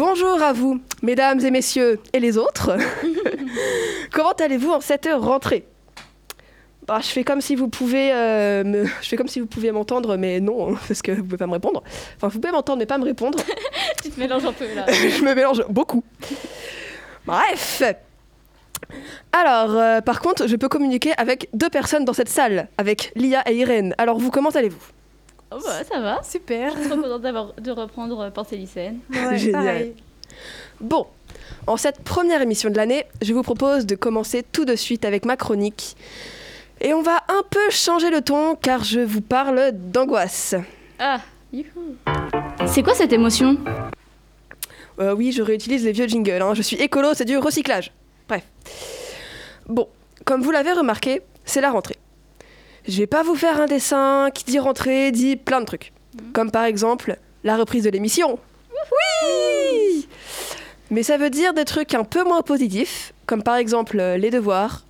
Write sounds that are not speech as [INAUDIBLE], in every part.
Bonjour à vous, mesdames et messieurs, et les autres. [LAUGHS] Comment allez-vous en cette rentrée? Bah, je fais comme si vous pouvez, euh, me... je fais comme si vous pouviez m'entendre, mais non, parce que vous pouvez pas me répondre. Enfin, vous pouvez m'entendre, mais pas me répondre. [LAUGHS] tu te mélanges un peu là. [LAUGHS] je me mélange beaucoup. Bref. Alors, euh, par contre, je peux communiquer avec deux personnes dans cette salle, avec Lia et Irène. Alors, vous, comment allez-vous? Oh bah ça va. Super. Je suis trop contente de reprendre euh, Pensée lycéenne. Ouais, [LAUGHS] Génial. Bon, en cette première émission de l'année, je vous propose de commencer tout de suite avec ma chronique et on va un peu changer le ton car je vous parle d'angoisse. Ah, youhou. C'est quoi cette émotion? Euh, Oui, je réutilise les vieux jingles. Hein. Je suis écolo, c'est du recyclage. Bref. Bon, comme vous l'avez remarqué, c'est la rentrée. Je vais pas vous faire un dessin qui dit rentrée, dit plein de trucs. Mhm. Comme par exemple la reprise de l'émission. Oui Mais ça veut dire des trucs un peu moins positifs, comme par exemple les devoirs,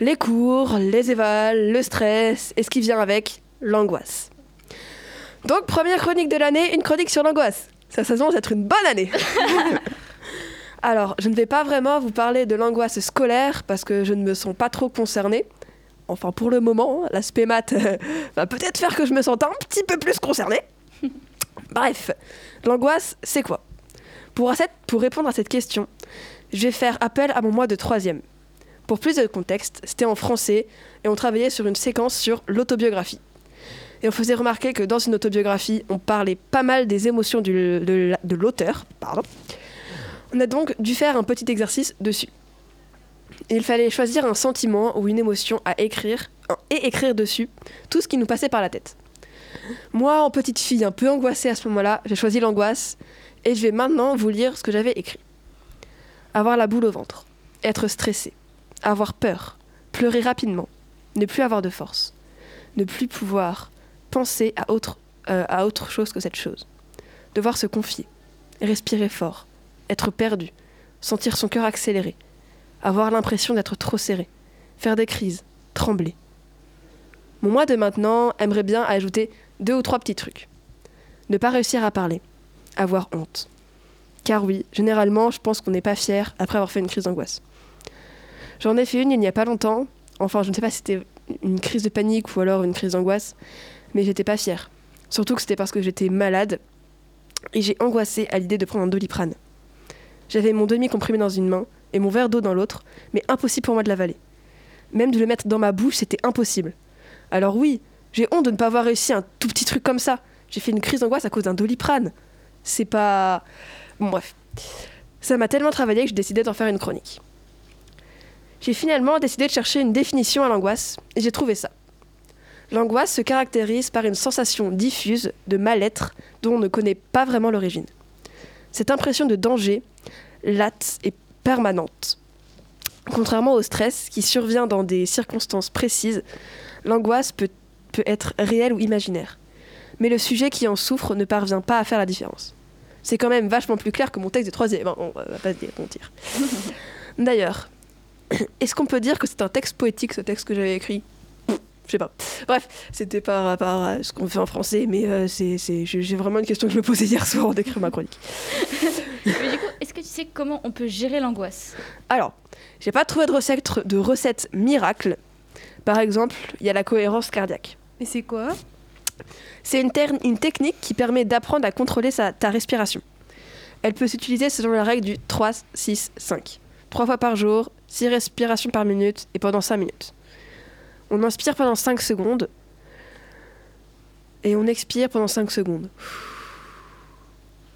les cours, les évals, le stress et ce qui vient avec, l'angoisse. Donc, première chronique de l'année, une chronique sur l'angoisse. Ça s'annonce être une bonne année. [LAUGHS] Alors, je ne vais pas vraiment vous parler de l'angoisse scolaire parce que je ne me sens pas trop concernée. Enfin, pour le moment, l'aspect maths euh, va peut-être faire que je me sente un petit peu plus concernée. [LAUGHS] Bref, l'angoisse, c'est quoi? Pour, pour répondre à cette question, je vais faire appel à mon mois de troisième. Pour plus de contexte, c'était en français et on travaillait sur une séquence sur l'autobiographie. Et on faisait remarquer que dans une autobiographie, on parlait pas mal des émotions du, de, de l'auteur. On a donc dû faire un petit exercice dessus. Il fallait choisir un sentiment ou une émotion à écrire et écrire dessus tout ce qui nous passait par la tête. Moi, en petite fille un peu angoissée à ce moment-là, j'ai choisi l'angoisse et je vais maintenant vous lire ce que j'avais écrit. Avoir la boule au ventre, être stressé, avoir peur, pleurer rapidement, ne plus avoir de force, ne plus pouvoir penser à autre, euh, à autre chose que cette chose, devoir se confier, respirer fort, être perdu, sentir son cœur accélérer, avoir l'impression d'être trop serré, faire des crises, trembler. Mon moi de maintenant aimerait bien ajouter deux ou trois petits trucs. Ne pas réussir à parler, avoir honte. Car oui, généralement, je pense qu'on n'est pas fier après avoir fait une crise d'angoisse. J'en ai fait une il n'y a pas longtemps. Enfin, je ne sais pas si c'était une crise de panique ou alors une crise d'angoisse, mais j'étais pas fière. Surtout que c'était parce que j'étais malade et j'ai angoissé à l'idée de prendre un doliprane. J'avais mon demi-comprimé dans une main et mon verre d'eau dans l'autre, mais impossible pour moi de l'avaler. Même de le mettre dans ma bouche, c'était impossible. Alors oui, j'ai honte de ne pas avoir réussi un tout petit truc comme ça. J'ai fait une crise d'angoisse à cause d'un doliprane. C'est pas... Bref. Ça m'a tellement travaillé que j'ai décidé d'en faire une chronique j'ai finalement décidé de chercher une définition à l'angoisse et j'ai trouvé ça. L'angoisse se caractérise par une sensation diffuse de mal-être dont on ne connaît pas vraiment l'origine. Cette impression de danger, latte et permanente. Contrairement au stress qui survient dans des circonstances précises, l'angoisse peut, peut être réelle ou imaginaire. Mais le sujet qui en souffre ne parvient pas à faire la différence. C'est quand même vachement plus clair que mon texte de troisième, on va pas se mentir. [LAUGHS] D'ailleurs, est-ce qu'on peut dire que c'est un texte poétique, ce texte que j'avais écrit? Je sais pas. Bref, c'était par rapport à ce qu'on fait en français, mais euh, c'est, j'ai vraiment une question que je me posais hier soir en d'écrire ma chronique. [LAUGHS] mais du coup, est-ce que tu sais comment on peut gérer l'angoisse? Alors, j'ai pas trouvé de recette, de recette miracle. Par exemple, il y a la cohérence cardiaque. Et c'est quoi? C'est une, une, technique qui permet d'apprendre à contrôler sa, ta respiration. Elle peut s'utiliser selon la règle du 3, 6, 5. Trois fois par jour, 6 respirations par minute et pendant 5 minutes. On inspire pendant 5 secondes et on expire pendant 5 secondes.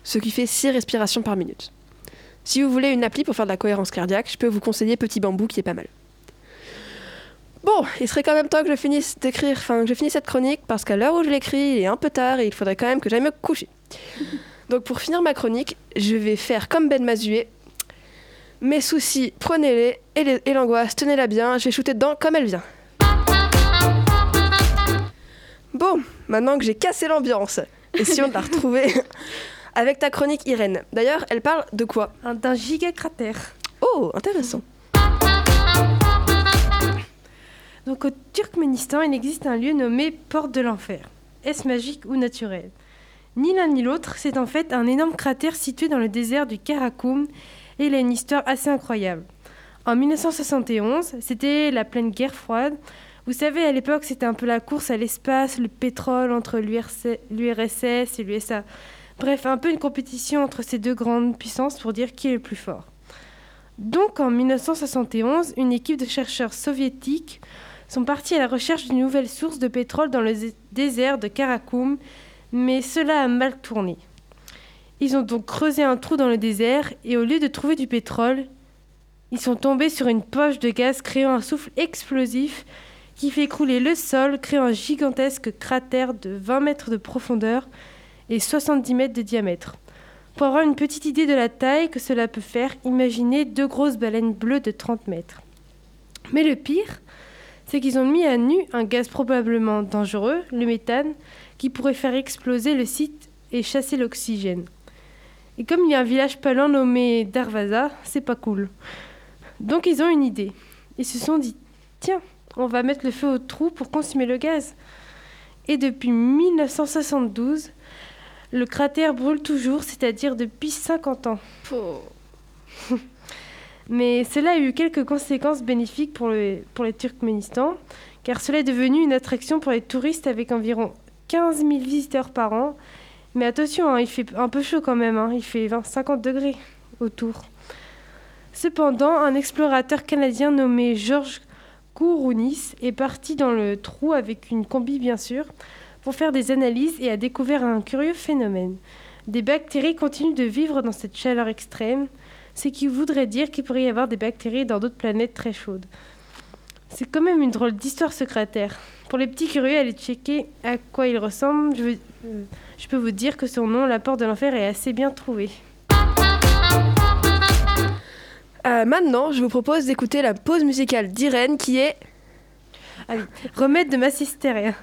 Ce qui fait 6 respirations par minute. Si vous voulez une appli pour faire de la cohérence cardiaque, je peux vous conseiller Petit Bambou qui est pas mal. Bon, il serait quand même temps que je finisse d'écrire, je finisse cette chronique parce qu'à l'heure où je l'écris, il est un peu tard et il faudrait quand même que j'aille me coucher. Donc pour finir ma chronique, je vais faire comme Ben Mazué mes soucis, prenez-les, et l'angoisse, tenez-la bien, je vais shooter dedans comme elle vient. Bon, maintenant que j'ai cassé l'ambiance, essayons de la retrouver [LAUGHS] avec ta chronique Irène. D'ailleurs, elle parle de quoi? D'un gigacratère. Oh, intéressant. Donc au Turkménistan, il existe un lieu nommé Porte de l'Enfer. Est-ce magique ou naturel? Ni l'un ni l'autre, c'est en fait un énorme cratère situé dans le désert du Karakoum et il a une histoire assez incroyable. En 1971, c'était la pleine guerre froide. Vous savez, à l'époque, c'était un peu la course à l'espace, le pétrole entre l'URSS et l'USA. Bref, un peu une compétition entre ces deux grandes puissances pour dire qui est le plus fort. Donc en 1971, une équipe de chercheurs soviétiques sont partis à la recherche d'une nouvelle source de pétrole dans le désert de Karakoum, mais cela a mal tourné. Ils ont donc creusé un trou dans le désert et au lieu de trouver du pétrole, ils sont tombés sur une poche de gaz créant un souffle explosif qui fait écrouler le sol, créant un gigantesque cratère de 20 mètres de profondeur et 70 mètres de diamètre. Pour avoir une petite idée de la taille que cela peut faire, imaginez deux grosses baleines bleues de 30 mètres. Mais le pire, c'est qu'ils ont mis à nu un gaz probablement dangereux, le méthane, qui pourrait faire exploser le site et chasser l'oxygène. Et comme il y a un village pas nommé Darvaza, c'est pas cool. Donc ils ont une idée. Ils se sont dit tiens, on va mettre le feu au trou pour consumer le gaz. Et depuis 1972, le cratère brûle toujours, c'est-à-dire depuis 50 ans. Mais cela a eu quelques conséquences bénéfiques pour, le, pour les Turkménistan, car cela est devenu une attraction pour les touristes avec environ 15 000 visiteurs par an. Mais attention, hein, il fait un peu chaud quand même, hein. il fait 20, 50 degrés autour. Cependant, un explorateur canadien nommé Georges Kourounis est parti dans le trou avec une combi bien sûr pour faire des analyses et a découvert un curieux phénomène. Des bactéries continuent de vivre dans cette chaleur extrême, ce qui voudrait dire qu'il pourrait y avoir des bactéries dans d'autres planètes très chaudes. C'est quand même une drôle d'histoire ce cratère. Pour les petits curieux, allez checker à quoi il ressemble. Je, euh, je peux vous dire que son nom, la porte de l'enfer, est assez bien trouvé. Euh, maintenant, je vous propose d'écouter la pause musicale d'Irène qui est. Allez, remède de Massisteria.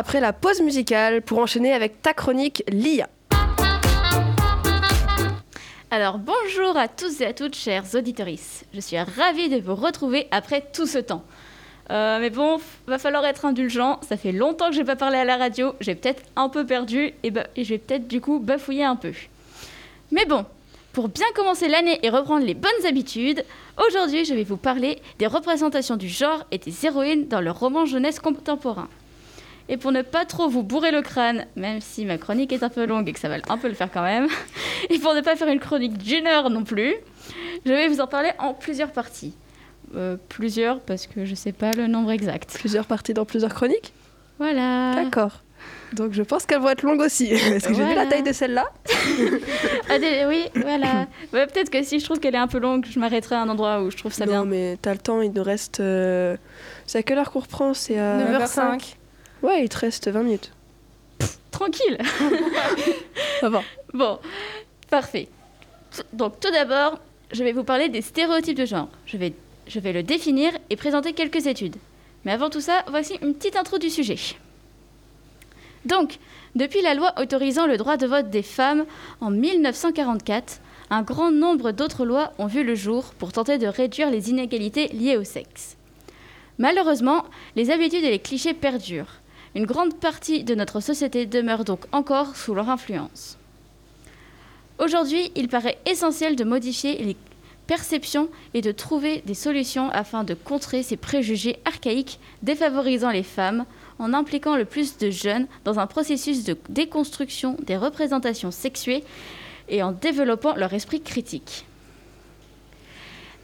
Après la pause musicale pour enchaîner avec ta chronique Lia. Alors bonjour à tous et à toutes, chers auditorices. Je suis ravie de vous retrouver après tout ce temps. Euh, mais bon, va falloir être indulgent. Ça fait longtemps que j'ai pas parlé à la radio. J'ai peut-être un peu perdu et, bah, et je vais peut-être du coup bafouiller un peu. Mais bon, pour bien commencer l'année et reprendre les bonnes habitudes, aujourd'hui je vais vous parler des représentations du genre et des héroïnes dans le roman jeunesse contemporain. Et pour ne pas trop vous bourrer le crâne, même si ma chronique est un peu longue et que ça va un peu le faire quand même, [LAUGHS] et pour ne pas faire une chronique d'une heure non plus, je vais vous en parler en plusieurs parties. Euh, plusieurs parce que je sais pas le nombre exact. Plusieurs parties dans plusieurs chroniques? Voilà. D'accord. Donc je pense qu'elles vont être longues aussi. [LAUGHS] Est-ce que j'ai vu la taille de celle-là? Ah, oui, voilà. [LAUGHS] Ouais, Peut-être que si je trouve qu'elle est un peu longue, je m'arrêterai à un endroit où je trouve ça Non, bien. mais t'as le temps, il nous reste. euh, C'est à quelle heure qu'on reprend? C'est à. 9h05. Ouais, il te reste 20 minutes. Tranquille. [LAUGHS] Bon, parfait. Donc tout d'abord, je vais vous parler des stéréotypes de genre. Je vais, je vais le définir et présenter quelques études. Mais avant tout ça, voici une petite intro du sujet. Donc, depuis la loi autorisant le droit de vote des femmes en 1944, un grand nombre d'autres lois ont vu le jour pour tenter de réduire les inégalités liées au sexe. Malheureusement, les habitudes et les clichés perdurent. Une grande partie de notre société demeure donc encore sous leur influence. Aujourd'hui, il paraît essentiel de modifier les perceptions et de trouver des solutions afin de contrer ces préjugés archaïques défavorisant les femmes en impliquant le plus de jeunes dans un processus de déconstruction des représentations sexuées et en développant leur esprit critique.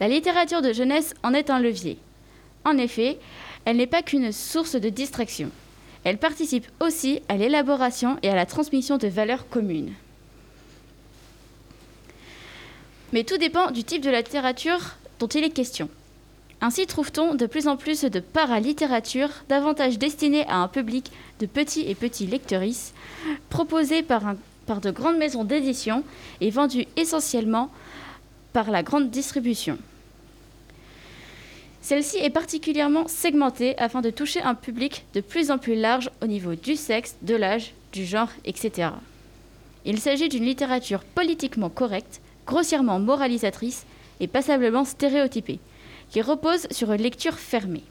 La littérature de jeunesse en est un levier. En effet, elle n'est pas qu'une source de distraction. Elle participe aussi à l'élaboration et à la transmission de valeurs communes. Mais tout dépend du type de littérature dont il est question. Ainsi trouve-t-on de plus en plus de paralittérature davantage destinée à un public de petits et petits lectrices, proposée par, de grandes maisons d'édition et vendue essentiellement par la grande distribution. Celle-ci est particulièrement segmentée afin de toucher un public de plus en plus large au niveau du sexe, de l'âge, du genre, etc. Il s'agit d'une littérature politiquement correcte, grossièrement moralisatrice et passablement stéréotypée, qui repose sur une lecture fermée.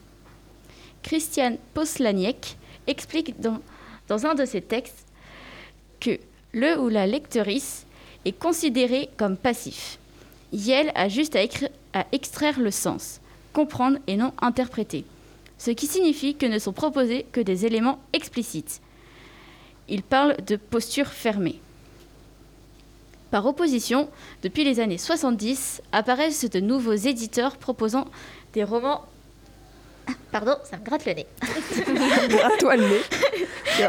Christiane Poslaniec explique dans, un de ses textes que le ou la lectrice est considéré comme passif. Yel a juste à extraire le sens, comprendre et non interpréter, ce qui signifie que ne sont proposés que des éléments explicites. Il parle de posture fermée. Par opposition, depuis les années 70, apparaissent de nouveaux éditeurs proposant des romans. Ah, Pardon, ça me gratte le nez. [LAUGHS] À toi le nez. [LAUGHS]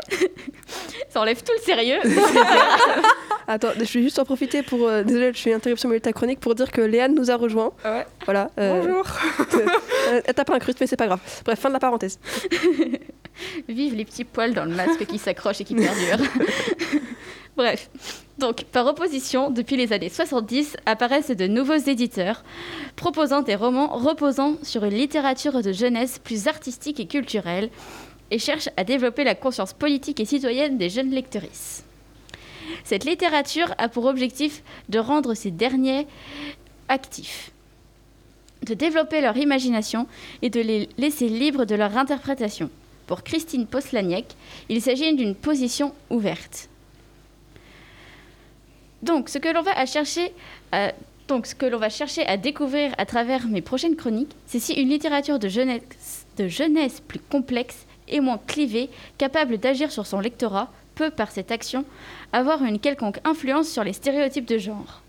Ça enlève tout le sérieux. [LAUGHS] Attends, je vais juste en profiter pour. euh, désolée, je une interruption milieu de ta chronique pour dire que Léane nous a rejoint. Ouais. Voilà. euh, Bonjour. [LAUGHS] euh, Elle t'a pas incruste, mais c'est pas grave. Bref, fin de la parenthèse. [LAUGHS] Vive les petits poils dans le masque qui s'accrochent et qui perdurent. [LAUGHS] Bref, donc par opposition, depuis les années 70, apparaissent de nouveaux éditeurs proposant des romans reposant sur une littérature de jeunesse plus artistique et culturelle et cherchent à développer la conscience politique et citoyenne des jeunes lectrices. Cette littérature a pour objectif de rendre ces derniers actifs, de développer leur imagination et de les laisser libres de leur interprétation. Pour Christine Poslaniec, il s'agit d'une position ouverte. Donc, ce que l'on va chercher, à- donc, ce que l'on va chercher à découvrir à travers mes prochaines chroniques, c'est si une littérature de jeunesse, de jeunesse plus complexe et moins clivée, capable d'agir sur son lectorat, peut, par cette action, avoir une quelconque influence sur les stéréotypes de genre.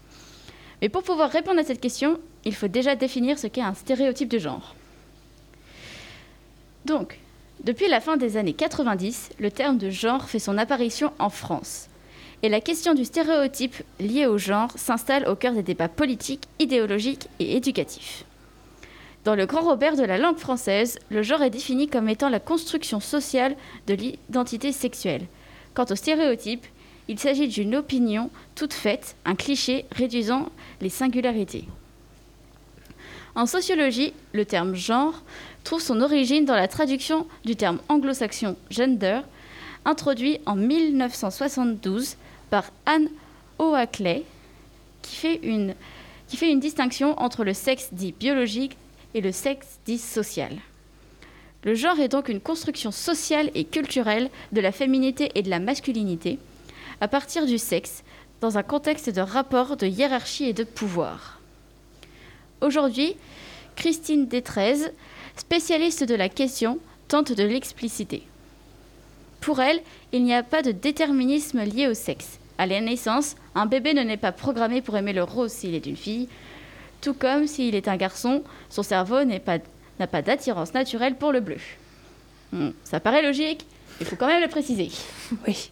Mais pour pouvoir répondre à cette question, il faut déjà définir ce qu'est un stéréotype de genre. Donc, depuis la fin des années 90, le terme de genre fait son apparition en France. Et la question du stéréotype lié au genre s'installe au cœur des débats politiques, idéologiques et éducatifs. Dans le grand Robert de la langue française, le genre est défini comme étant la construction sociale de l'identité sexuelle. Quant au stéréotype, il s'agit d'une opinion toute faite, un cliché réduisant les singularités. En sociologie, le terme genre trouve son origine dans la traduction du terme anglo-saxon gender, introduit en 1972 par Anne Oakley, qui fait une distinction entre le sexe dit biologique et le sexe dit social. Le genre est donc une construction sociale et culturelle de la féminité et de la masculinité, à partir du sexe, dans un contexte de rapport de hiérarchie et de pouvoir. Aujourd'hui, Christine Détrez, spécialiste de la question, tente de l'expliciter. Pour elle, il n'y a pas de déterminisme lié au sexe. À la naissance, un bébé ne n'est pas programmé pour aimer le rose s'il est une fille, tout comme s'il est un garçon, son cerveau n'a pas, pas d'attirance naturelle pour le bleu. Hmm, ça paraît logique, il faut quand même le préciser. [LAUGHS] Oui.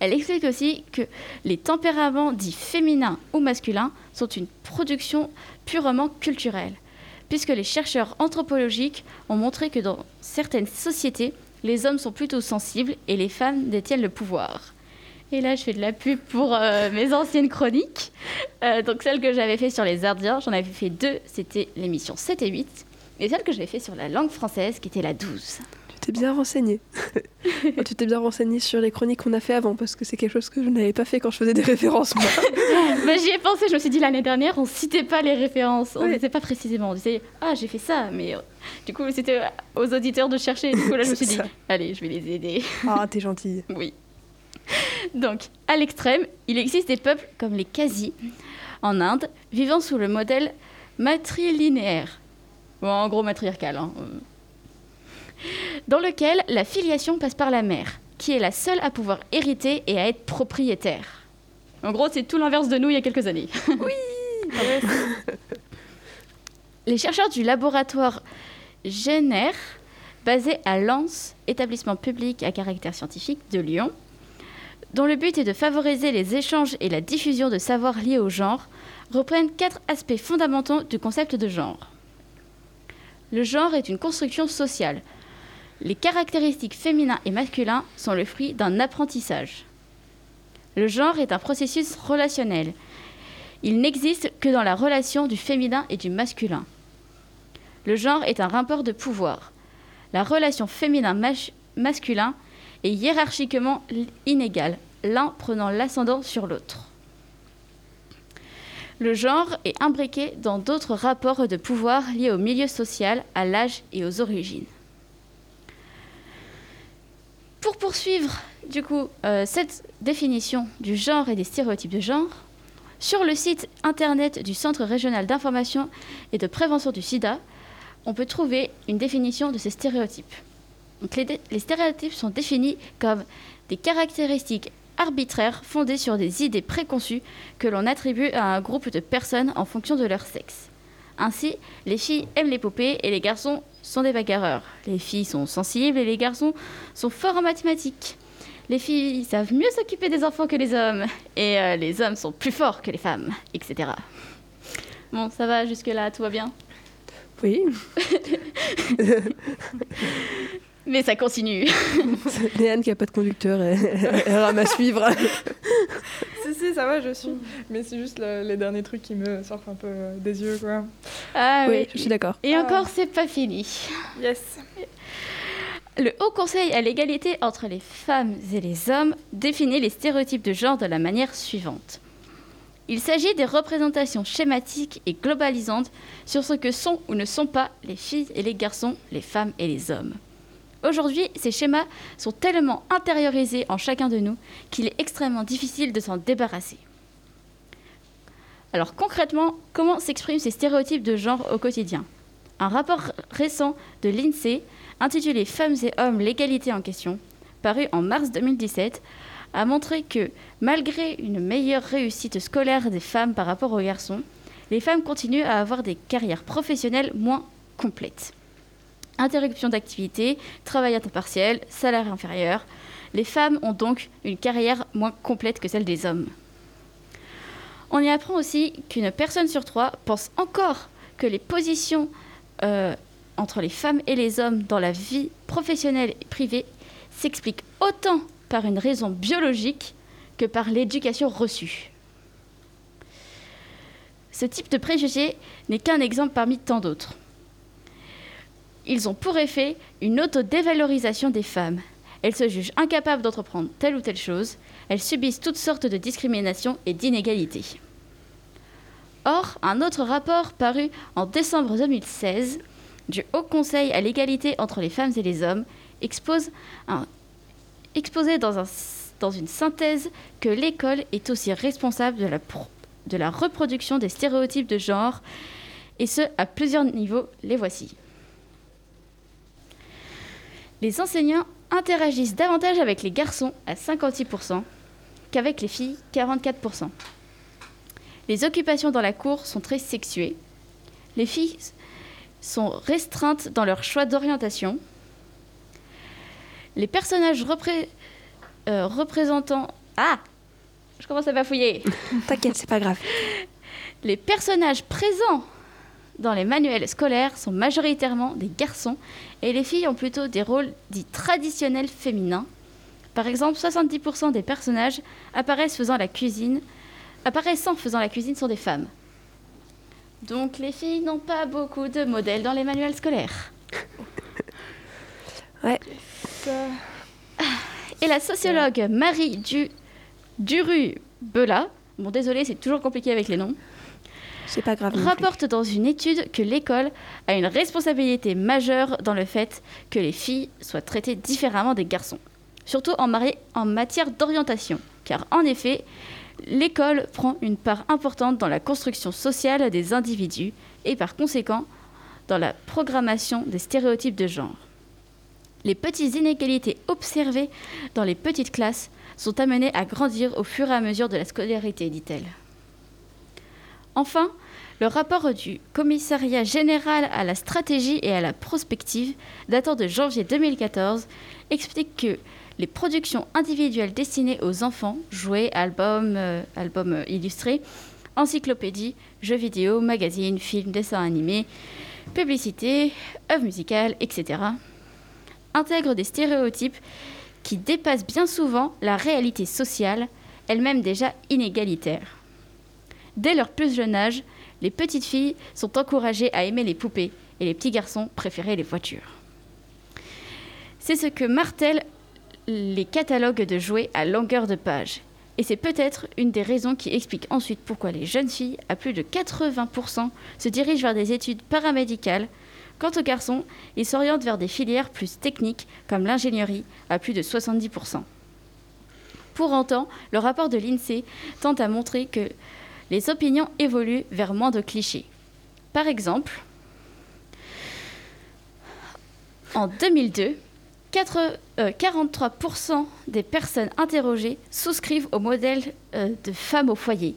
Elle explique aussi que les tempéraments dits féminins ou masculins sont une production purement culturelle, puisque les chercheurs anthropologiques ont montré que dans certaines sociétés, les hommes sont plutôt sensibles et les femmes détiennent le pouvoir. Et là, je fais de la pub pour euh, mes anciennes chroniques. Euh, donc, celle que j'avais fait sur les Ardiens, j'en avais fait deux, c'était l'émission 7 et 8. Et celle que j'avais fait sur la langue française, qui était la 12. Tu t'es bien renseigné. [LAUGHS] tu t'es bien renseigné sur les chroniques qu'on a fait avant, parce que c'est quelque chose que je n'avais pas fait quand je faisais des références, moi. [LAUGHS] Mais J'y ai pensé, je me suis dit l'année dernière, on citait pas les références. On ne disait pas précisément. On disait, ah, j'ai fait ça, mais. euh, Du coup, c'était aux auditeurs de chercher. Du coup, là, je me suis dit, allez, je vais les aider. [LAUGHS] Ah, t'es gentille. Oui. Donc, à l'extrême, il existe des peuples comme les Khazis en Inde, vivant sous le modèle matrilinéaire, ou en gros matriarcal, hein, dans lequel la filiation passe par la mère, qui est la seule à pouvoir hériter et à être propriétaire. En gros, c'est tout l'inverse de nous il y a quelques années. [LAUGHS] Les chercheurs du laboratoire Jenner, basé à Lens, établissement public à caractère scientifique de Lyon, dont le but est de favoriser les échanges et la diffusion de savoirs liés au genre, reprennent quatre aspects fondamentaux du concept de genre. Le genre est une construction sociale. Les caractéristiques féminins et masculins sont le fruit d'un apprentissage. Le genre est un processus relationnel. Il n'existe que dans la relation du féminin et du masculin. Le genre est un rapport de pouvoir. La relation féminin-masculin est hiérarchiquement inégale, l'un prenant l'ascendant sur l'autre. Le genre est imbriqué dans d'autres rapports de pouvoir liés au milieu social, à l'âge et aux origines. Pour poursuivre, euh, cette définition du genre et des stéréotypes de genre, sur le site internet du Centre régional d'information et de prévention du sida, on peut trouver une définition de ces stéréotypes. Les stéréotypes sont définis comme des caractéristiques arbitraires fondées sur des idées préconçues que l'on attribue à un groupe de personnes en fonction de leur sexe. Ainsi, les filles aiment les poupées et les garçons sont des bagarreurs. Les filles sont sensibles et les garçons sont forts en mathématiques. Les filles savent mieux s'occuper des enfants que les hommes et euh, les hommes sont plus forts que les femmes, etc. Bon, ça va jusque-là, tout va bien? Oui. [LAUGHS] Mais ça continue. [LAUGHS] Léane qui a pas de conducteur, elle, elle rame à suivre. [LAUGHS] Si, si, ça va, je suis. Mais c'est juste le- les derniers trucs qui me sortent un peu euh, des yeux, quoi. Ah oui, je suis d'accord. Et Ah. encore, c'est pas fini. Yes. Le Haut Conseil à l'égalité entre les femmes et les hommes définit les stéréotypes de genre de la manière suivante. Il s'agit des représentations schématiques et globalisantes sur ce que sont ou ne sont pas les filles et les garçons, les femmes et les hommes. Aujourd'hui, ces schémas sont tellement intériorisés en chacun de nous qu'il est extrêmement difficile de s'en débarrasser. Alors concrètement, comment s'expriment ces stéréotypes de genre au quotidien? Un rapport récent de l'INSEE intitulé Femmes et hommes, l'égalité en question, paru en mars 2017, a montré que malgré une meilleure réussite scolaire des femmes par rapport aux garçons, les femmes continuent à avoir des carrières professionnelles moins complètes. Interruption d'activité, travail à temps partiel, salaire inférieur. Les femmes ont donc une carrière moins complète que celle des hommes. On y apprend aussi qu'une personne sur trois pense encore que les positions euh, entre les femmes et les hommes dans la vie professionnelle et privée s'expliquent autant par une raison biologique que par l'éducation reçue. Ce type de préjugé n'est qu'un exemple parmi tant d'autres. Ils ont pour effet une autodévalorisation des femmes. Elles se jugent incapables d'entreprendre telle ou telle chose. Elles subissent toutes sortes de discriminations et d'inégalités. Or, un autre rapport paru en décembre 2016 du Haut Conseil à l'égalité entre les femmes et les hommes expose exposait dans, un- dans une synthèse que l'école est aussi responsable de la reproduction des stéréotypes de genre, et ce, à plusieurs niveaux. Les voici. Les enseignants interagissent davantage avec les garçons à 56% qu'avec les filles 44%. Les occupations dans la cour sont très sexuées. Les filles sont restreintes dans leur choix d'orientation. Les personnages repré- euh, représentant... Ah Je commence à bafouiller. [LAUGHS] T'inquiète, c'est pas grave. Les personnages présents dans les manuels scolaires sont majoritairement des garçons et les filles ont plutôt des rôles dits traditionnels féminins. Par exemple, 70% des personnages apparaissent faisant la cuisine, apparaissant faisant la cuisine sont des femmes. Donc les filles n'ont pas beaucoup de modèles dans les manuels scolaires. [LAUGHS] Ça- Et la sociologue Marie du Duru-Bela, bon désolé c'est toujours compliqué avec les noms, C'est pas rapporte dans une étude que l'école a une responsabilité majeure dans le fait que les filles soient traitées différemment des garçons, surtout en matière d'orientation, car en effet, l'école prend une part importante dans la construction sociale des individus et par conséquent dans la programmation des stéréotypes de genre. Les petites inégalités observées dans les petites classes sont amenées à grandir au fur et à mesure de la scolarité, dit-elle. Enfin, le rapport du Commissariat général à la stratégie et à la prospective, datant de janvier 2014, explique que les productions individuelles destinées aux enfants, jouets, albums, euh, albums euh, illustrés, encyclopédies, jeux vidéo, magazines, films, dessins animés, publicités, œuvres musicales, etc., intègrent des stéréotypes qui dépassent bien souvent la réalité sociale, elle-même déjà inégalitaire. Dès leur plus jeune âge, les petites filles sont encouragées à aimer les poupées et les petits garçons préféraient les voitures. C'est ce que martèlent les catalogues de jouets à longueur de page. Et c'est peut-être une des raisons qui explique ensuite pourquoi les jeunes filles, à plus de 80%, se dirigent vers des études paramédicales. Quant aux garçons, ils s'orientent vers des filières plus techniques comme l'ingénierie à plus de 70%. Pour autant, le rapport de l'INSEE tente à montrer que les opinions évoluent vers moins de clichés. Par exemple, en 2002, quatre- euh, 43% des personnes interrogées souscrivent au modèle euh, de femme au foyer,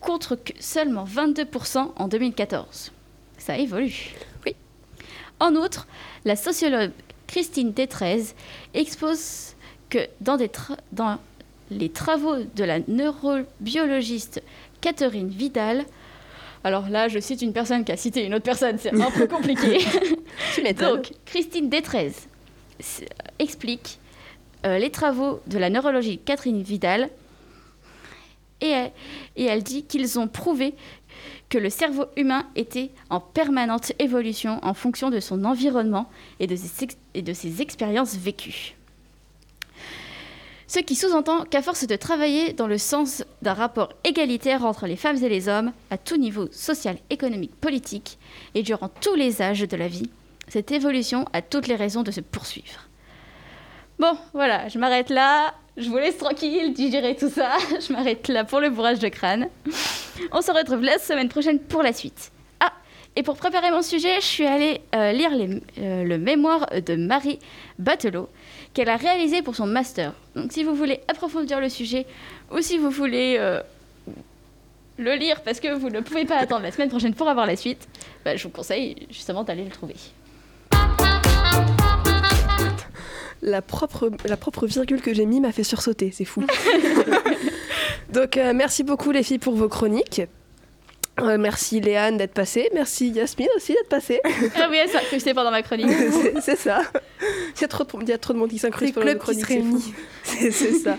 contre que seulement 22% en 2014. Ça évolue. Oui. En outre, la sociologue Christine Détrez expose que dans, des tra- dans les travaux de la neurobiologiste Catherine Vidal, alors là, je cite une personne qui a cité une autre personne, c'est un peu compliqué. [LAUGHS] Tu. Donc, Christine Détrez s- explique euh, les travaux de la neurologie Catherine Vidal et elle, et elle dit qu'ils ont prouvé que le cerveau humain était en permanente évolution en fonction de son environnement et de ses, ex- et de ses expériences vécues. Ce qui sous-entend qu'à force de travailler dans le sens d'un rapport égalitaire entre les femmes et les hommes, à tout niveau social, économique, politique, et durant tous les âges de la vie, cette évolution a toutes les raisons de se poursuivre. Bon, voilà, je m'arrête là. Je vous laisse tranquille, digérer tout ça. [LAUGHS] Je m'arrête là pour le bourrage de crâne. On se retrouve la semaine prochaine pour la suite. Ah, et pour préparer mon sujet, je suis allée euh, lire euh, le mémoire de Marie Batelot qu'elle a réalisé pour son master. Donc si vous voulez approfondir le sujet ou si vous voulez euh, le lire parce que vous ne pouvez pas attendre la semaine prochaine pour avoir la suite, bah, je vous conseille justement d'aller le trouver. La propre, la propre virgule que j'ai mis m'a fait sursauter, c'est fou. [LAUGHS] Donc euh, merci beaucoup les filles pour vos chroniques. Euh, merci Léane d'être passée. Merci Yasmine aussi d'être passée. [LAUGHS] Ah oui, ça, que c'était pendant ma chronique. [LAUGHS] c'est ça. Il y, a trop de, il y a trop de monde qui C'est pendant fou. [LAUGHS] C'est c'est ça.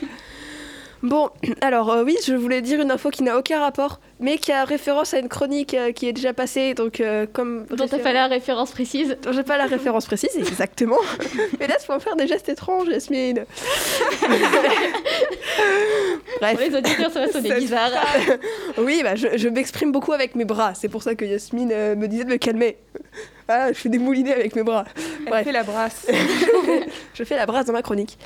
Bon, [CLEARS THROAT] alors euh, oui, je voulais dire une info qui n'a aucun rapport mais qui a référence à une chronique euh, qui est déjà passée, donc euh, comme. Dont t'as pas la référence précise. dont j'ai pas la référence précise, exactement. [LAUGHS] Mais là, faut faire des gestes étranges, Yasmine. [LAUGHS] Bref. Pour les auditeurs, ça va sonner bizarre. [LAUGHS] Oui, bah, je, je m'exprime beaucoup avec mes bras. C'est pour ça que Yasmine euh, me disait de me calmer. Voilà, je fais des moulinets avec mes bras. Elle Bref. fait la brasse. Je fais la brasse dans ma chronique.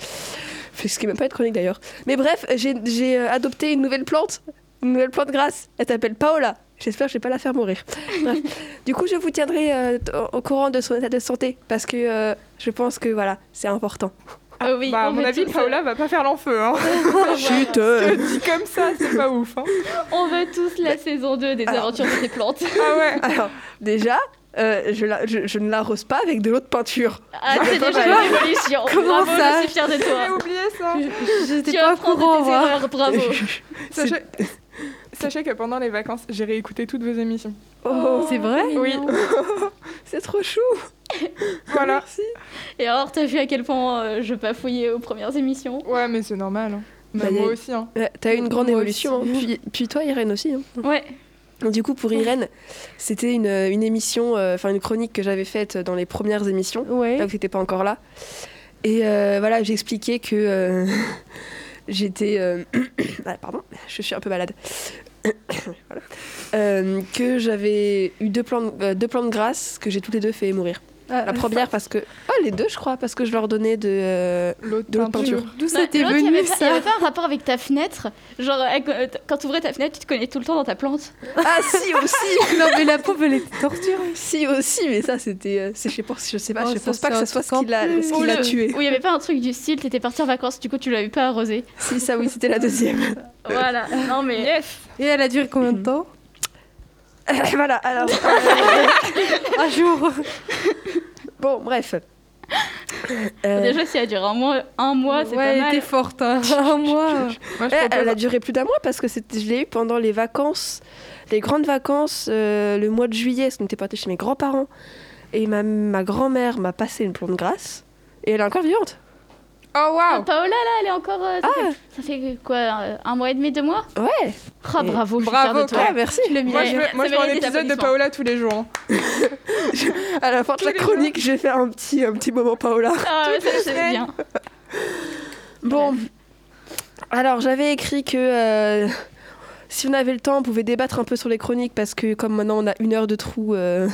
[LAUGHS] Ce qui n'est même pas une chronique d'ailleurs. Mais bref, j'ai euh, adopté une nouvelle plante. Une nouvelle plante grasse. Elle s'appelle Paola. J'espère que je vais pas la faire mourir. [LAUGHS] Bref. Du coup, je vous tiendrai euh, au courant de son état de santé parce que euh, je pense que voilà, c'est important. Ah oui, bah, à on mon avis, Paola va pas faire l'enfeu. Hein. [LAUGHS] Chut Je te dis comme ça, c'est pas ouf. Hein. On veut tous la saison 2 des Alors- aventures de tes plantes. Ah ouais. Alors, déjà, euh, je, la- je- je ne l'arrose pas avec de l'eau de peinture. Ah, c'est déjà une évolution. [LAUGHS] Comment Bravo, ça je suis fière de toi. oublié ça. J'étais Tu pas au courant. tes hein. erreurs, bravo. [LAUGHS] Sachez... Sachez que pendant les vacances, j'ai réécouté toutes vos émissions. Oh, C'est vrai? Oui, [LAUGHS] c'est trop chou. voilà. Merci. Et alors, t'as vu à quel point euh, je bafouillais aux premières émissions? Ouais, mais c'est normal. hein. Bah, Bah, moi aussi. Hein. Ouais, T'as eu une grande Moi évolution. hein. Puis, puis toi, Irène aussi. hein. Ouais. Du coup, pour Irène, c'était une, une émission, euh, enfin une chronique que j'avais faite dans les premières émissions, Ouais. là où t'étais pas encore là. Et euh, voilà, j'expliquais que euh, [LAUGHS] j'étais. euh, [COUGHS] ah, pardon, je suis un peu malade. [COUGHS] Voilà. Euh, que j'avais eu deux plantes, euh, deux plantes grasses que j'ai toutes les deux fait mourir. Ah, La première parce que. Oh, les deux, je crois, parce que je leur donnais de. euh, L'autre De l'autre peinture. D'où Bah, ça y venu avait pas- Il y ça avait pas un rapport avec ta fenêtre Genre, euh, quand tu ouvrais ta fenêtre, tu te connais tout le temps dans ta plante Ah, si, aussi [LAUGHS] Non mais la pauvre elle était torturée. Si, aussi, mais ça, c'était. euh, c'est- je, pense, je sais pas, Oh, je ça, pense pas que ce soit ce qui l'a ce qui l'a tué. Où il y avait pas un truc du style, t'étais parti en vacances, du coup tu l'avais pas arrosé. Si, ça, oui, c'était la deuxième. [LAUGHS] Voilà. Non mais. Yes. Et elle a duré combien de temps? [LAUGHS] voilà, alors. [LAUGHS] Un jour. Bon, bref. Euh, Déjà, si elle a duré un mois, un mois c'est ouais, pas elle mal. était forte. Hein. [LAUGHS] Un mois. Moi, je elle, elle a duré plus d'un mois parce que c'était- je l'ai eu pendant les vacances, les grandes vacances, euh, le mois de juillet, parce qu'on était partis chez mes grands-parents. Et ma, ma grand-mère m'a passé une plante grasse. Et elle est encore vivante. Oh Ah, waouh. Paola là, elle est encore. euh, ça, Ah. fait, ça fait quoi euh, Un mois et demi, deux mois Ouais. Ah Et- bravo, je suis Bravo, fière de toi. Ah, merci. Moi, je veux, ça moi, je veux un épisode de. Paola tous les jours. hein. [LAUGHS] À la fin de Tous la les chronique, je vais faire un petit, un petit moment Paola. Ah ouais, ça c'est bien. [LAUGHS] Bon, alors j'avais écrit que euh, si on avait le temps, on pouvait débattre un peu sur les chroniques parce que comme maintenant on a une heure de trou, euh,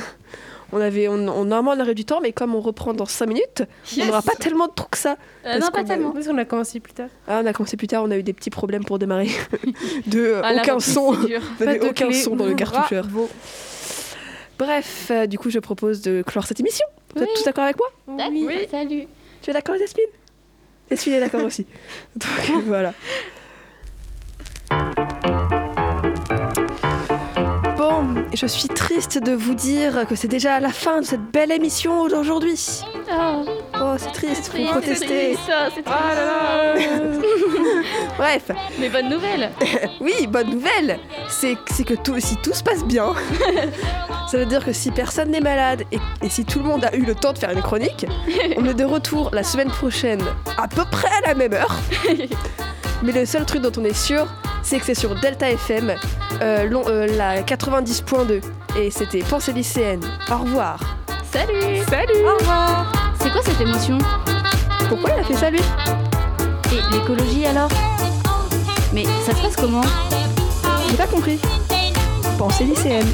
on avait, on, on- normalement on aurait du temps, mais comme on reprend dans 5 minutes, on Yes. n'aura pas tellement de trous que ça. Euh, non, pas a- tellement. Parce qu'on a commencé plus tard. Ah, on a commencé plus tard, on a eu des petits problèmes pour démarrer. [LAUGHS] de euh, Ah, aucun son, on Pas de aucun clé. son dans le cartoucheur. Bravo. Bref, euh, du coup je propose de clore cette émission. Vous êtes Oui. tous d'accord avec moi? Oui. Oui. Salut. Tu es d'accord Yasmine? Yasmine est d'accord aussi. [LAUGHS] Donc voilà. Je suis triste de vous dire que c'est déjà la fin de cette belle émission d'aujourd'hui. Oh, Oh, c'est triste, faut protester. triste, ça, c'est triste. Ah là là. [LAUGHS] Bref, Mais bonne nouvelle. [LAUGHS] oui, bonne nouvelle, c'est c'est que tout, si tout se passe bien, [LAUGHS] ça veut dire que si personne n'est malade et, et si tout le monde a eu le temps de faire une chronique, on est de retour la semaine prochaine à peu près à la même heure. Mais le seul truc dont on est sûr, c'est que c'est sur Delta FM, euh, long- euh, la 90.2. Et c'était Pensée lycéenne. Au revoir. Salut. Salut. Au revoir. C'est quoi cette émotion? Pourquoi il a fait ça lui? Et l'écologie alors? Mais ça se passe comment? J'ai pas compris. Pensée lycéenne.